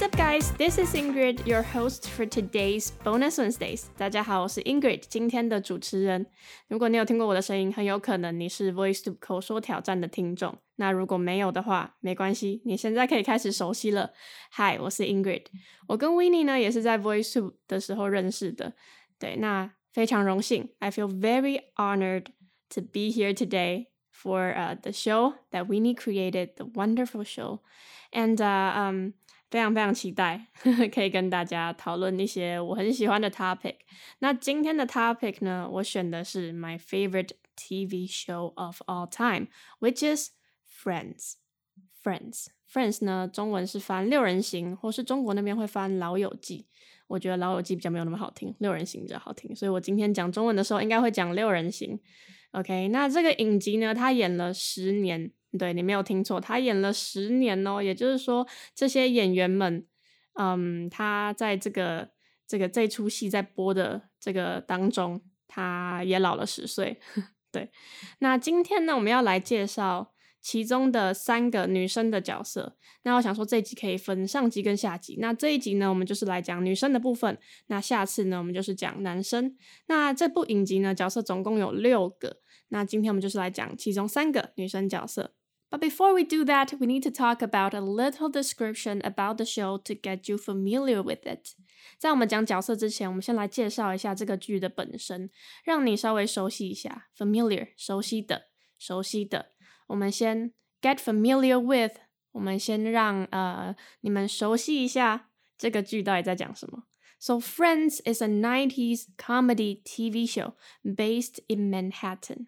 What's up, guys? This is Ingrid, your host for today's Bonus Wednesdays. 大家好，我是 Ingrid，今天的主持人。如果你有听过我的声音，很有可能你是 VoiceTube 口说挑战的听众。那如果没有的话，没关系，你现在可以开始熟悉了。Hi，我是 Ingrid。我跟 Winnie 呢也是在 VoiceTube 的时候认识的。对，那非常荣幸，I feel very honored to be here today for uh, the show that Winnie created, the wonderful show. And uh, um, 非常非常期待 可以跟大家讨论一些我很喜欢的 topic。那今天的 topic 呢，我选的是 my favorite TV show of all time，which is Friends。Friends Friends 呢，中文是翻六人行，或是中国那边会翻老友记。我觉得老友记比较没有那么好听，六人行比较好听，所以我今天讲中文的时候应该会讲六人行。OK，那这个影集呢，它演了十年。对你没有听错，他演了十年哦，也就是说，这些演员们，嗯，他在这个这个这出戏在播的这个当中，他也老了十岁。对，那今天呢，我们要来介绍其中的三个女生的角色。那我想说，这一集可以分上集跟下集。那这一集呢，我们就是来讲女生的部分。那下次呢，我们就是讲男生。那这部影集呢，角色总共有六个。那今天我们就是来讲其中三个女生角色。But before we do that, we need to talk about a little description about the show to get you familiar with it. 在我们讲角色之前，我们先来介绍一下这个剧的本身，让你稍微熟悉一下。Familiar，熟悉的，熟悉的。我们先 get familiar with，我们先让呃你们熟悉一下这个剧到底在讲什么。So Friends is a 90s comedy TV show based in Manhattan.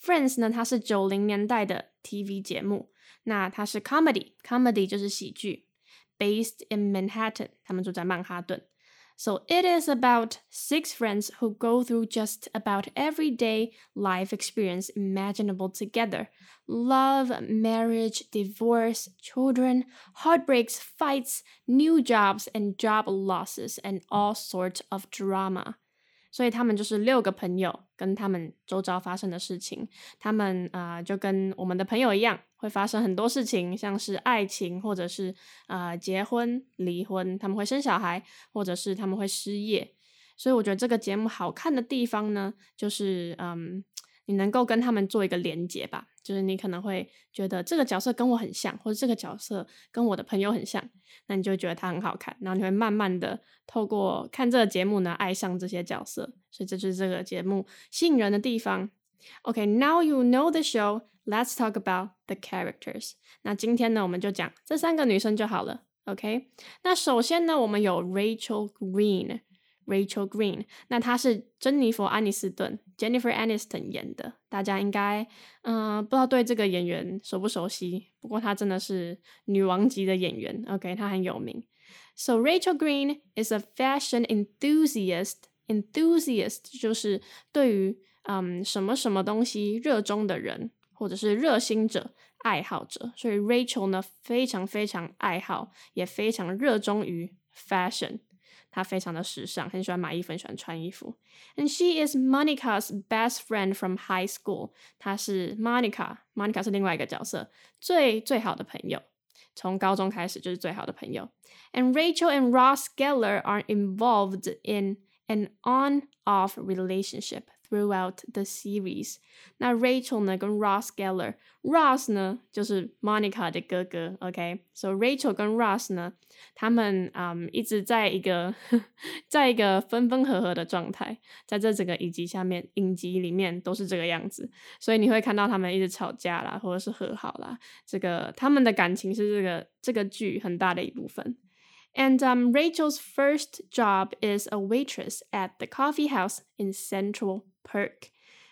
Friends 呢，它是九零年代的 TV 节目，那它是 comedy，comedy 就是喜剧，based in Manhattan，他们住在曼哈顿。So it is about six friends who go through just about everyday life experience imaginable together. Love, marriage, divorce, children, heartbreaks, fights, new jobs and job losses and all sorts of drama. 所以他们就是六个朋友，跟他们周遭发生的事情，他们啊就跟我们的朋友一样，会发生很多事情，像是爱情，或者是啊结婚、离婚，他们会生小孩，或者是他们会失业。所以我觉得这个节目好看的地方呢，就是嗯。你能够跟他们做一个连接吧，就是你可能会觉得这个角色跟我很像，或者这个角色跟我的朋友很像，那你就觉得他很好看，然后你会慢慢的透过看这个节目呢，爱上这些角色，所以这就是这个节目吸引人的地方。OK，now you know the show，let's talk about the characters。那今天呢，我们就讲这三个女生就好了。OK，那首先呢，我们有 Rachel Green。Rachel Green，那她是珍妮佛·安妮斯顿 （Jennifer Aniston） 演的，大家应该嗯不知道对这个演员熟不熟悉？不过她真的是女王级的演员，OK，她很有名。So Rachel Green is a fashion enthusiast. Enthusiast 就是对于嗯什么什么东西热衷的人，或者是热心者、爱好者。所以 Rachel 呢非常非常爱好，也非常热衷于 fashion。 她非常的时尚，很喜欢买衣服，很喜欢穿衣服。And she is Monica's best friend from high school。她是 Monica，Monica 是另外一个角色，最最好的朋友，从高中开始就是最好的朋友。And Rachel and Ross Geller are involved in an on-off relationship throughout the series。那 Rachel 呢跟 Ross Geller，Ross 呢就是 Monica 的哥哥，OK？So Rachel 跟 Ross 呢，他们嗯一直在一个在一个分分合合的状态，在这整个影集下面，影集里面都是这个样子，所以你会看到他们一直吵架啦，或者是和好啦，这个他们的感情是这个这个剧很大的一部分。And um, Rachel's first job is a waitress at the coffee house in Central Perk。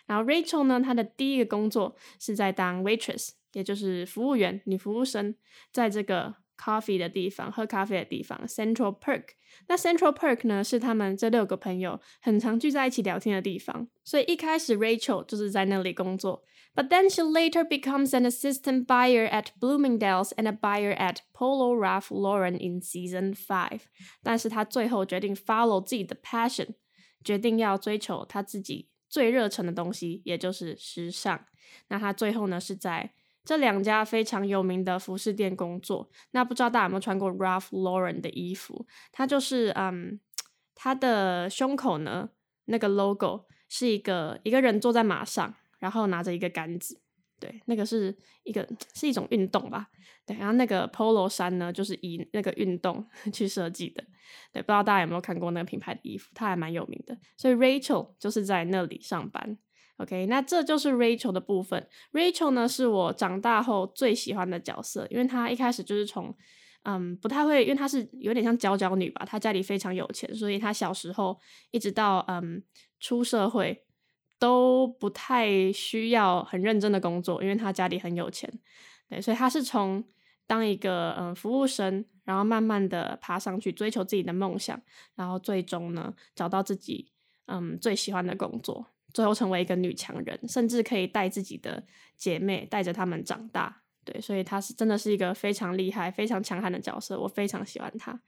然后 Rachel 呢，她的第一个工作是在当 waitress，也就是服务员、女服务生，在这个 coffee 的地方，喝咖啡的地方，Central Perk。那 Central Perk 呢，是他们这六个朋友很常聚在一起聊天的地方。所以一开始 Rachel 就是在那里工作，but then she later becomes an assistant buyer at Bloomingdale's and a buyer at Polo Ralph Lauren in season five。但是她最后决定 follow 自己的 passion，决定要追求她自己 最热忱的东西，也就是时尚。那他最后呢是在这两家非常有名的服饰店工作。那不知道大家有没有穿过 Ralph Lauren 的衣服？他就是嗯，他的胸口呢，那个 logo 是一个一个人坐在马上，然后拿着一个杆子。对，那个是一个是一种运动吧。对，然后那个 polo 衫呢，就是以那个运动 去设计的。对，不知道大家有没有看过那个品牌的衣服，它还蛮有名的。所以 Rachel 就是在那里上班。OK，那这就是 Rachel 的部分。Rachel 呢，是我长大后最喜欢的角色，因为她一开始就是从嗯不太会，因为她是有点像娇娇女吧，她家里非常有钱，所以她小时候一直到嗯出社会。都不太需要很认真的工作，因为他家里很有钱，对，所以他是从当一个嗯服务生，然后慢慢的爬上去，追求自己的梦想，然后最终呢找到自己嗯最喜欢的工作，最后成为一个女强人，甚至可以带自己的姐妹带着他们长大，对，所以他是真的是一个非常厉害、非常强悍的角色，我非常喜欢他。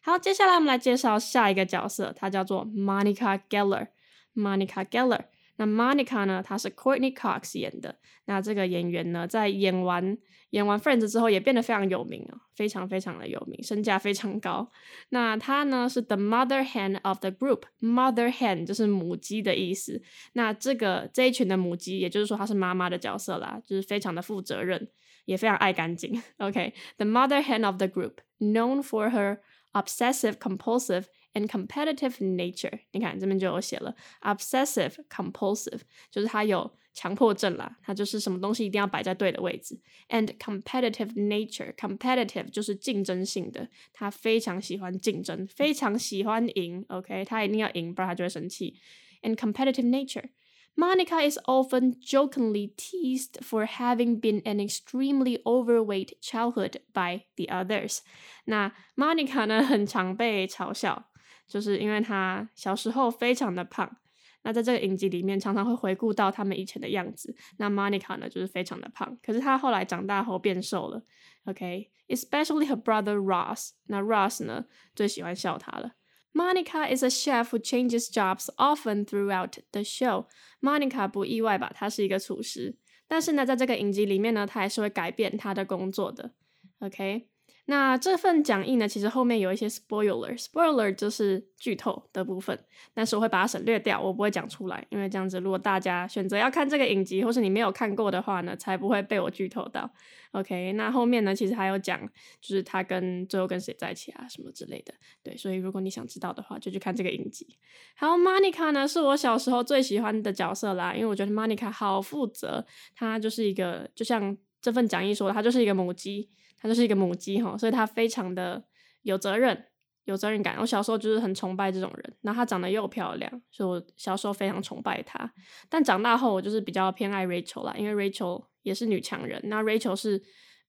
好，接下来我们来介绍下一个角色，他叫做 Monica Geller，Monica Geller。那 Monica 呢？她是 Courtney Cox 演的。那这个演员呢，在演完演完 Friends 之后，也变得非常有名啊，非常非常的有名，身价非常高。那她呢，是 The Mother Hen of the Group。Mother Hen 就是母鸡的意思。那这个这一群的母鸡，也就是说她是妈妈的角色啦，就是非常的负责任，也非常爱干净。OK，The Mother Hen of the Group，known for her obsessive compulsive and competitive nature，你看这边就有写了，obsessive compulsive 就是他有强迫症啦，他就是什么东西一定要摆在对的位置，and competitive nature，competitive 就是竞争性的，他非常喜欢竞争，非常喜欢赢，OK，他一定要赢，不然他就会生气，and competitive nature。Monica is often jokingly teased for having been an extremely overweight childhood by the others。那 Monica 呢，很常被嘲笑， 就是因为他小时候非常的胖。那在这个影集里面，常常会回顾到他们以前的样子。那 Monica 呢，就是非常的胖，可是她后来长大后变瘦了。OK，especially her brother Ross。那 Ross 呢，最喜欢笑她了。Monica is a chef who changes jobs often throughout the show. Monica 不意外吧？她是一个厨师，但是呢，在这个影集里面呢，她还是会改变她的工作的。OK。那这份讲义呢，其实后面有一些 spoiler，spoiler 就是剧透的部分，但是我会把它省略掉，我不会讲出来，因为这样子，如果大家选择要看这个影集，或是你没有看过的话呢，才不会被我剧透到。OK，那后面呢，其实还有讲，就是他跟最后跟谁在一起啊，什么之类的。对，所以如果你想知道的话，就去看这个影集。还有，Monica 呢，是我小时候最喜欢的角色啦，因为我觉得 Monica 好负责，她就是一个，就像这份讲义说，她就是一个母鸡。她就是一个母鸡哈，所以她非常的有责任、有责任感。我小时候就是很崇拜这种人，那她长得又漂亮，所以我小时候非常崇拜她。但长大后，我就是比较偏爱 Rachel 啦，因为 Rachel 也是女强人。那 Rachel 是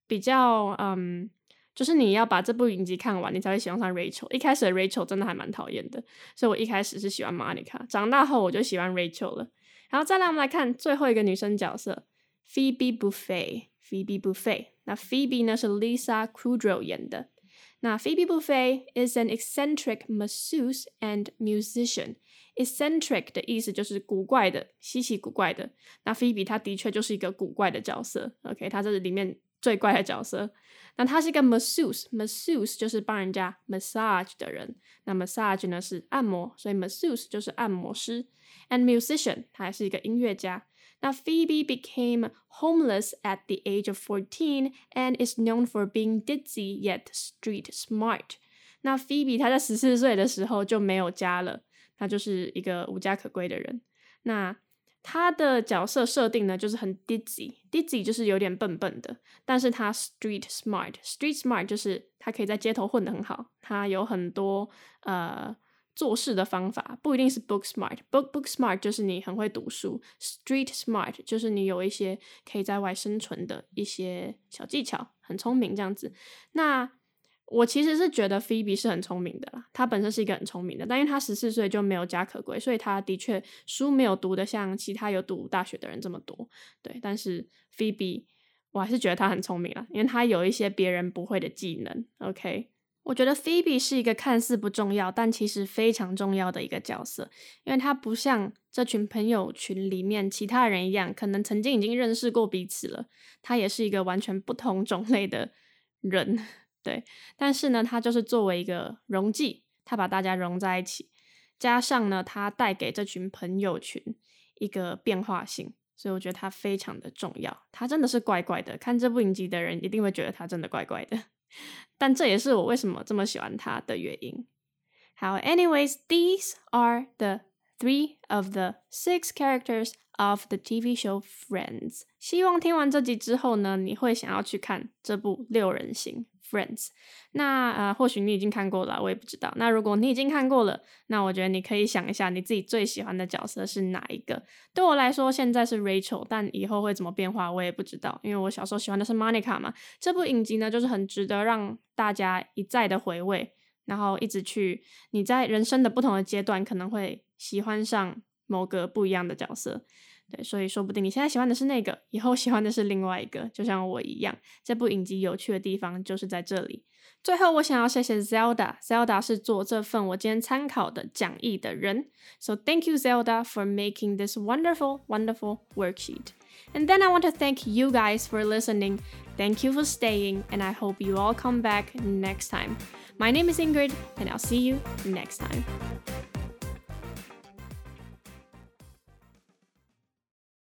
比较嗯，就是你要把这部影集看完，你才会喜欢上 Rachel。一开始的 Rachel 真的还蛮讨厌的，所以我一开始是喜欢 Monica。长大后我就喜欢 Rachel 了。然后再来我们来看最后一个女生角色，Phoebe Buffay。Phoebe Buffay。那 Phoebe 呢是 Lisa Kudrow 演的。那 Phoebe Buffay is an eccentric masseuse and musician. Eccentric 的意思就是古怪的、稀奇古怪的。那 Phoebe 她的确就是一个古怪的角色。OK，她这是里面最怪的角色。那她是一个 masseuse，masseuse 就是帮人家 massage 的人。那 massage 呢是按摩，所以 masseuse 就是按摩师。And musician，他还是一个音乐家。now, Phoebe became homeless at the age of 14 and is known for being ditzy yet street smart. 那 Phoebe 她在十四岁的时候就没有家了，她就是一个无家可归的人。那她的角色设定呢，就是很 ditzy，ditzy 就是有点笨笨的，但是她 street smart，street smart 就是她可以在街头混得很好，她有很多呃。 做事的方法不一定是 book smart，book book smart 就是你很会读书，street smart 就是你有一些可以在外生存的一些小技巧，很聪明这样子。那我其实是觉得 Phoebe 是很聪明的啦，她本身是一个很聪明的，但因为她十四岁就没有家可归，所以她的确书没有读的像其他有读大学的人这么多。对，但是 Phoebe 我还是觉得她很聪明啦，因为她有一些别人不会的技能。OK。我觉得 Phoebe 是一个看似不重要，但其实非常重要的一个角色，因为他不像这群朋友群里面其他人一样，可能曾经已经认识过彼此了。他也是一个完全不同种类的人，对。但是呢，他就是作为一个溶剂，他把大家融在一起，加上呢，他带给这群朋友群一个变化性，所以我觉得他非常的重要。他真的是怪怪的，看这部影集的人一定会觉得他真的怪怪的。但这也是我为什么这么喜欢他的原因。好，anyways, these are the three of the six characters of the TV show Friends。希望听完这集之后呢，你会想要去看这部六人行。Friends，那呃，或许你已经看过了，我也不知道。那如果你已经看过了，那我觉得你可以想一下，你自己最喜欢的角色是哪一个？对我来说，现在是 Rachel，但以后会怎么变化，我也不知道。因为我小时候喜欢的是 Monica 嘛。这部影集呢，就是很值得让大家一再的回味，然后一直去你在人生的不同的阶段，可能会喜欢上某个不一样的角色。对，所以说不定你现在喜欢的是那个，以后喜欢的是另外一个，就像我一样。这部影集有趣的地方就是在这里。最后，我想要谢谢 Zelda，Zelda 是做这份我今天参考的讲义的人。So thank you Zelda for making this wonderful, wonderful worksheet. And then I want to thank you guys for listening. Thank you for staying, and I hope you all come back next time. My name is Ingrid, and I'll see you next time.